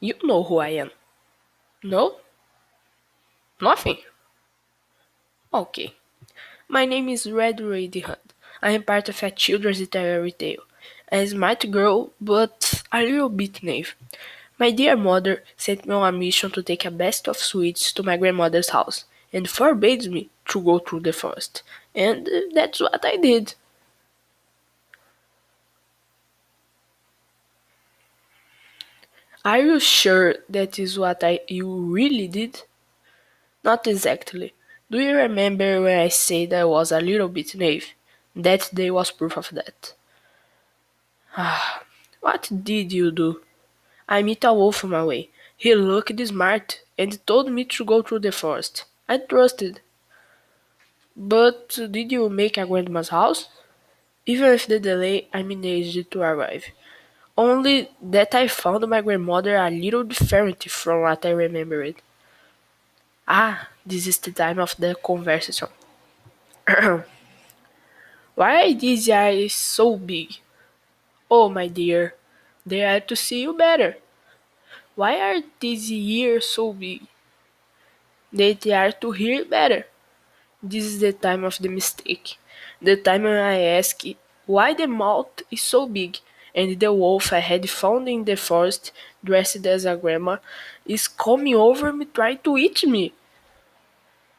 You know who I am. No? Nothing? Okay. My name is Red Riding Hood. I am part of a children's literary tale. A smart girl, but a little bit naive. My dear mother sent me on a mission to take a best of sweets to my grandmother's house and forbade me to go through the forest. And uh, that's what I did. Are you sure that is what I you really did? Not exactly. Do you remember when I said I was a little bit naive? That day was proof of that. Ah, what did you do? I met a wolf on my way. He looked smart and told me to go through the forest. I trusted. But did you make a grandma's house? Even with the delay, I managed to arrive. Only that I found my grandmother a little different from what I remembered. Ah, this is the time of the conversation. Why are these eyes so big? Oh, my dear, they are to see you better. Why are these ears so big? They are to hear better. This is the time of the mistake. The time when I ask why the mouth is so big, and the wolf I had found in the forest, dressed as a grandma, is coming over me trying to eat me.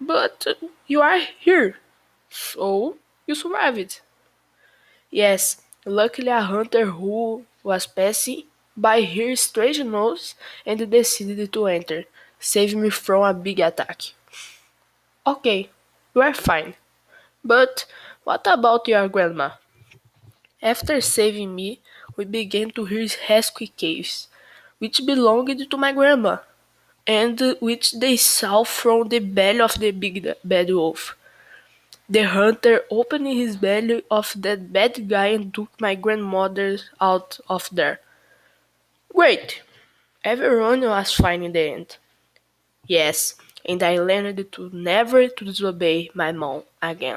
But uh, you are here, so you survived. Yes, luckily a hunter who was passing by here strange nose and decided to enter, save me from a big attack. Okay, you are fine. But what about your grandma? After saving me, we began to hear husky caves, which belonged to my grandma, and which they saw from the belly of the big bad wolf. The hunter opened his belly of that bad guy and took my grandmother out of there. Great! Everyone was fine in the end. Yes, and I learned to never to disobey my mom again.